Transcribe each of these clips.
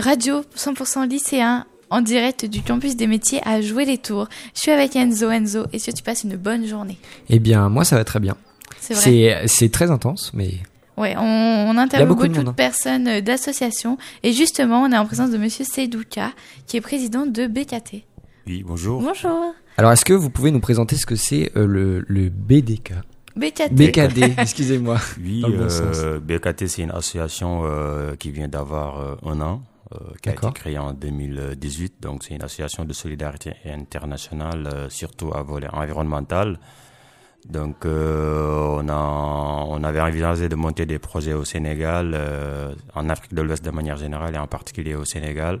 radio 100% lycéen en direct du campus des métiers à jouer les tours. Je suis avec Enzo. Enzo, est-ce que tu passes une bonne journée? Eh bien, moi, ça va très bien. C'est vrai? C'est très intense, mais Ouais, on, on interviewe beaucoup de beaucoup de, monde, hein. personnes euh, d'associations et justement, on est en présence de Monsieur Seydouka, qui est président de BKT. Oui, bonjour. Bonjour. Alors, est-ce que vous pouvez nous présenter ce que c'est euh, le, le BDK BKT. BKD, excusez-moi. Oui, bon euh, BKT, c'est une association euh, qui vient d'avoir euh, un an, qui a été créée en 2018. Donc, c'est une association de solidarité internationale, euh, surtout à volet environnemental. Donc, euh, on, a, on avait envisagé de monter des projets au Sénégal, euh, en Afrique de l'Ouest de manière générale et en particulier au Sénégal.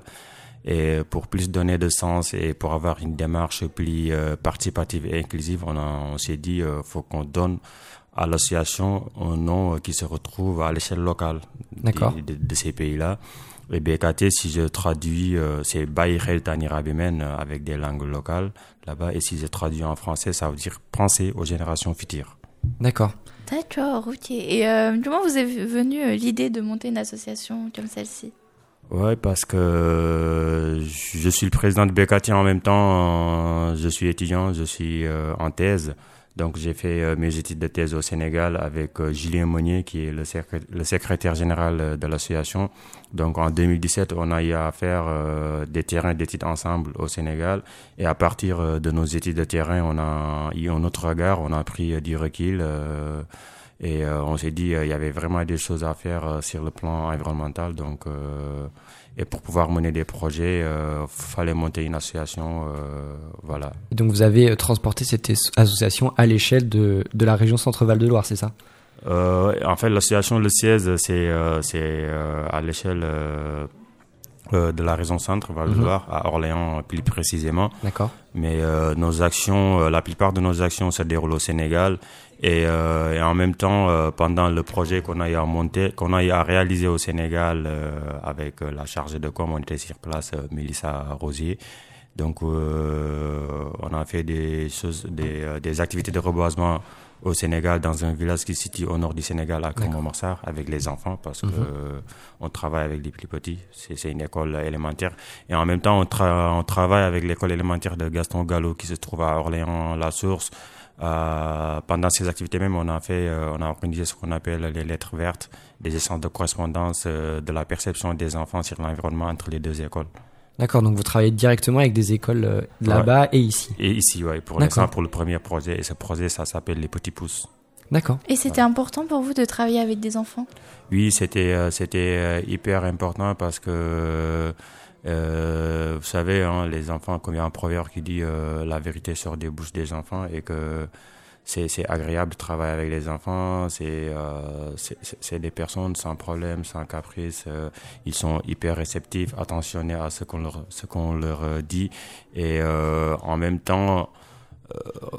Et pour plus donner de sens et pour avoir une démarche plus euh, participative et inclusive, on, s'est dit euh, faut qu'on donne à l'association un nom euh, qui se retrouve à l'échelle locale D'accord. de, de- de ces pays-là. Et BKT, si je traduis, euh, c'est Baïrel Tanirabimen euh, avec des langues locales là-bas. Et si je traduis en français, ça veut dire penser aux générations futures. D'accord. D'accord, ok. Et euh, comment vous est venue euh, l'idée de monter une association comme celle-ci? Ouais, parce que je suis le président de BKT en même temps. Je suis étudiant, je suis en thèse. Donc j'ai fait euh, mes études de thèse au Sénégal avec euh, Julien Monnier qui est le, secré- le secrétaire général euh, de l'association. Donc en 2017, on a eu à faire des terrains d'études ensemble au Sénégal. Et à partir de nos études de terrain, on a eu un autre regard, on a pris du recul. Et euh, on s'est dit, euh, il y avait vraiment des choses à faire euh, sur le plan environnemental. Donc, et pour pouvoir mener des projets, euh, fallait monter une association. voilà. Et donc, vous avez transporté cette association à l'échelle de, de la région Centre-Val de Loire, c'est ça? Euh, en fait, l'association Le Siège, c'est euh, c'est euh, à l'échelle euh, euh, de la région Centre, Val de Mhm. Loire, à Orléans plus précisément. D'accord. Mais euh, nos actions, euh, la plupart de nos actions se déroulent au Sénégal. Et, euh, et en même temps, euh, pendant le projet qu'on a eu à monter, qu'on a eu à réaliser au Sénégal euh, avec euh, la chargée de com, on était sur place, euh, Mélissa Rosier. Donc, euh, on a fait des choses, des, euh, des activités de reboisement au Sénégal, dans un village qui se situe au nord du Sénégal, à Kromamassar, avec les enfants, parce que euh, on travaille avec les plus petits. C'est c'est une école élémentaire. Et en même temps, on, tra- on travaille avec l'école élémentaire de Gaston Gallo, qui se trouve à Orléans-La Source. Euh, pendant ces activités même, on a fait, euh, on a organisé ce qu'on appelle les lettres vertes, des échanges de correspondance de la perception des enfants sur l'environnement entre les deux écoles. D'accord, donc vous travaillez directement avec des écoles euh, là-bas et ici. Et ici, ouais, pour l'instant, pour le premier projet, et ce projet, ça s'appelle les petits pousses. D'accord. Et c'était important pour vous de travailler avec des enfants? Oui, c'était euh, c'était euh, hyper important parce que euh, vous savez, hein, les enfants, comme il y a un proverbe qui dit euh, la vérité sort des bouches des enfants et que c'est agréable de travailler avec les enfants. C'est euh, c'est des personnes sans problème, sans caprice. euh, ils sont hyper réceptifs, attentionnés à ce qu'on leur ce qu'on leur euh, dit et euh, en même temps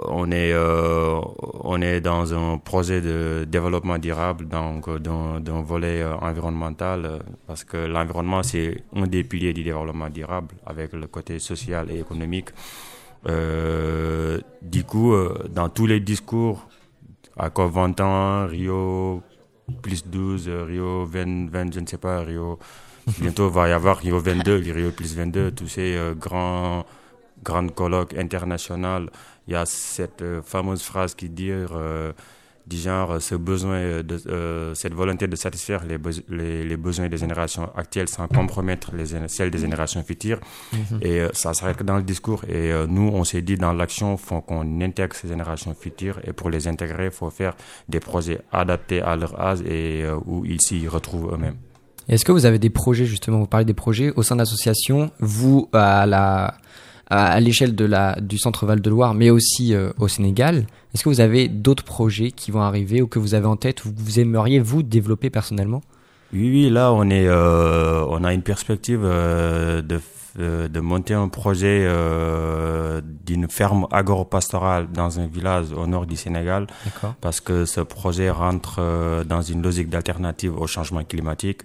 on est on est dans un projet de développement durable donc d'un volet environnemental parce que l'environnement c'est un des piliers du développement durable avec le côté social et économique du coup euh, dans tous les discours à 21 Rio plus 12 euh, Rio 20 20 je ne sais pas Rio bientôt va y avoir Rio 22 Rio plus 22 tous ces euh, grands grandes colloques internationales, il y a cette euh, fameuse phrase qui dit euh, du genre euh, ce besoin euh, de euh, cette volonté de satisfaire les, les, les besoins des générations actuelles sans compromettre les celles des générations futures. Et euh, ça s'arrête que dans le discours. Et euh, nous on s'est dit dans l'action faut qu'on intègre ces générations futures. Et pour les intégrer il faut faire des projets adaptés à leur âge et où ils s'y retrouvent eux-mêmes. Est-ce que vous avez des projets, justement, vous parlez des projets au sein de l'association, vous, à la à à l'échelle de la du centre Val de Loire, mais aussi euh, au Sénégal, est-ce que vous avez d'autres projets qui vont arriver ou que vous avez en tête ou que vous aimeriez vous développer personnellement? Oui, oui, là, on est, euh, on a une perspective euh, de, de monter un projet euh, d'une ferme agro-pastorale dans un village au nord du Sénégal, parce que ce projet rentre euh, dans une logique d'alternative au changement climatique.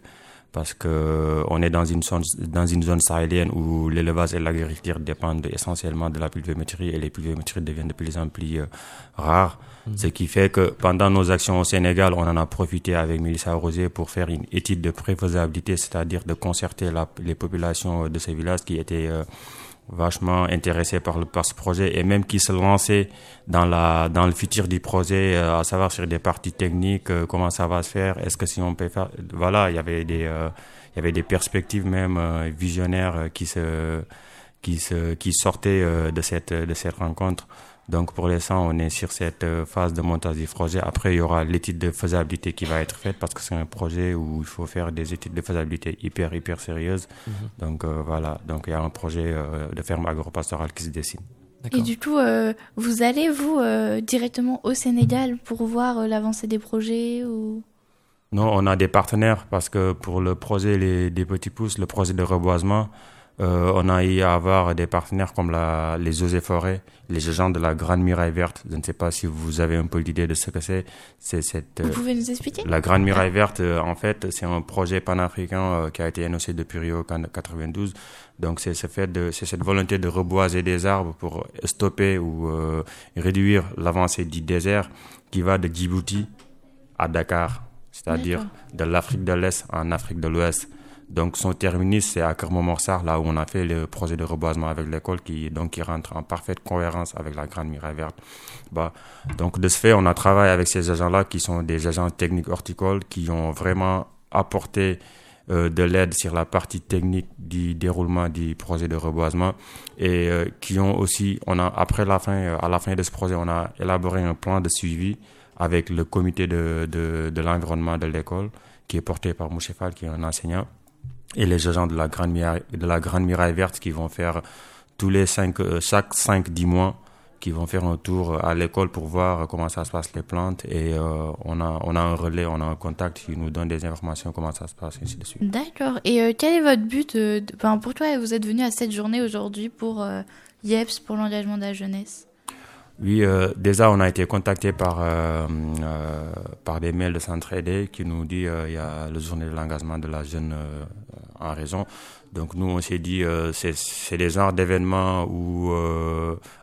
Parce que on est dans une zone, dans une zone sahélienne où l'élevage et l'agriculture dépendent essentiellement de la pluviométrie et les pluviométries deviennent de plus en plus euh, rares. Mmh. Ce qui fait que pendant nos actions au Sénégal, on en a profité avec Mélissa Rosé pour faire une étude de préfaisabilité, c'est-à-dire de concerter la, les populations de ces villages qui étaient euh, vachement intéressés par, le, par ce projet et même qui se lançaient dans, la, dans le futur du projet, euh, à savoir sur des parties techniques, euh, comment ça va se faire, est-ce que si on peut faire... Voilà, il y avait des, euh, il y avait des perspectives même euh, visionnaires qui, se, qui, se, qui sortaient de, cette, de cette rencontre. Donc pour l'instant, on est sur cette euh, phase de montage du projet. Après, il y aura l'étude de faisabilité qui va être faite parce que c'est un projet où il faut faire des études de faisabilité hyper, hyper sérieuses. Mm -hmm. Donc euh, voilà, donc il y a un projet euh, de ferme agro-pastorale qui se dessine. Et du coup, euh, vous allez, vous, euh, directement au Sénégal pour voir euh, l'avancée des projets ou... Non, on a des partenaires parce que pour le projet les, des petits pousses, le projet de reboisement, euh, on a eu à avoir des partenaires comme la, les eaux et forêts, les agents de la Grande Muraille Verte. Je ne sais pas si vous avez un peu l'idée de ce que c'est. C'est cette. Vous pouvez nous expliquer? La Grande Muraille Verte, euh, en fait, c'est un projet panafricain euh, qui a été énoncé depuis Rio 92. Donc c'est ce fait de, c'est cette volonté de reboiser des arbres pour stopper ou euh, réduire l'avancée du désert qui va de Djibouti à Dakar, c'est-à-dire de l'Afrique de l'Est en Afrique de l'Ouest. Donc son terminus c'est à Kermont-Morsard, là où on a fait le projet de reboisement avec l'école qui donc qui rentre en parfaite cohérence avec la Grande Muraille Verte. Bah, donc de ce fait, on a travaillé avec ces agents-là qui sont des agents techniques horticoles qui ont vraiment apporté euh, de l'aide sur la partie technique du déroulement du projet de reboisement et euh, qui ont aussi, on a après la fin, euh, à la fin de ce projet, on a élaboré un plan de suivi avec le comité de, de, de l'environnement de l'école qui est porté par Mouchefal, qui est un enseignant et les agents de la Grande Muraille, de la Grande Muraille Verte qui vont faire tous les cinq, euh, chaque 5-10 mois, qui vont faire un tour à l'école pour voir comment ça se passe les plantes et euh, on, a, on a un relais, on a un contact qui nous donne des informations comment ça se passe, ainsi de suite. D'accord. Et euh, quel est votre but de, enfin, Pour toi, vous êtes venu à cette journée aujourd'hui pour euh, IEPS, pour l'engagement de la jeunesse? Oui, euh, déjà on a été contacté par euh, euh, par des mails de Centraide qui nous dit il y a le journée de l'engagement de la jeune en raison. Donc nous on s'est dit c'est c'est des genres d'événements où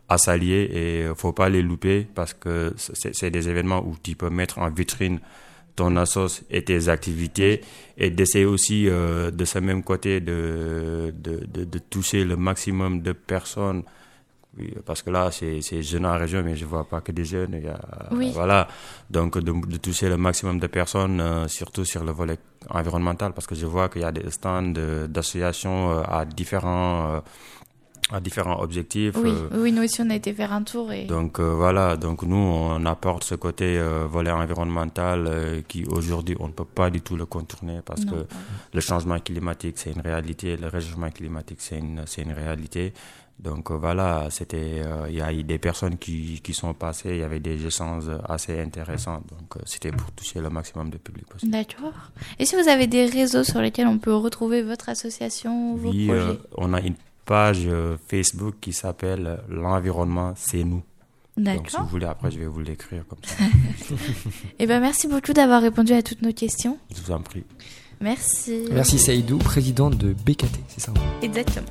à s'allier et faut pas les louper parce que c'est des événements où tu peux mettre en vitrine ton assos et tes activités et d'essayer aussi euh, de ce même côté de, de, de toucher le maximum de personnes oui, parce que là, c'est jeune en région, mais je vois pas que des jeunes. Il y a, oui. Voilà. Donc, de, de, toucher le maximum de personnes, euh, surtout sur le volet environnemental, parce que je vois qu'il y a des stands d'associations euh, à différents. Euh, à différents objectifs. Oui, oui, nous aussi on a été faire un tour. Et... Donc voilà, donc nous on apporte ce côté volet environnemental qui aujourd'hui on ne peut pas du tout le contourner parce non. que le changement climatique c'est une réalité, le réchauffement climatique c'est une, une réalité. Donc euh, voilà, c'était, euh, il y a eu des personnes qui, qui sont passées, il y avait des échanges assez intéressants. Donc euh, c'était pour toucher le maximum de public possible. D'accord. Et si vous avez des réseaux sur lesquels on peut retrouver votre association, vos oui, projets? on a une page Facebook qui s'appelle L'environnement, c'est nous. Donc si vous voulez, après je vais vous l'écrire comme ça. Eh ben merci beaucoup d'avoir répondu à toutes nos questions. Je vous en prie. Merci. Merci Saïdou, président de BKT, c'est ça Exactement.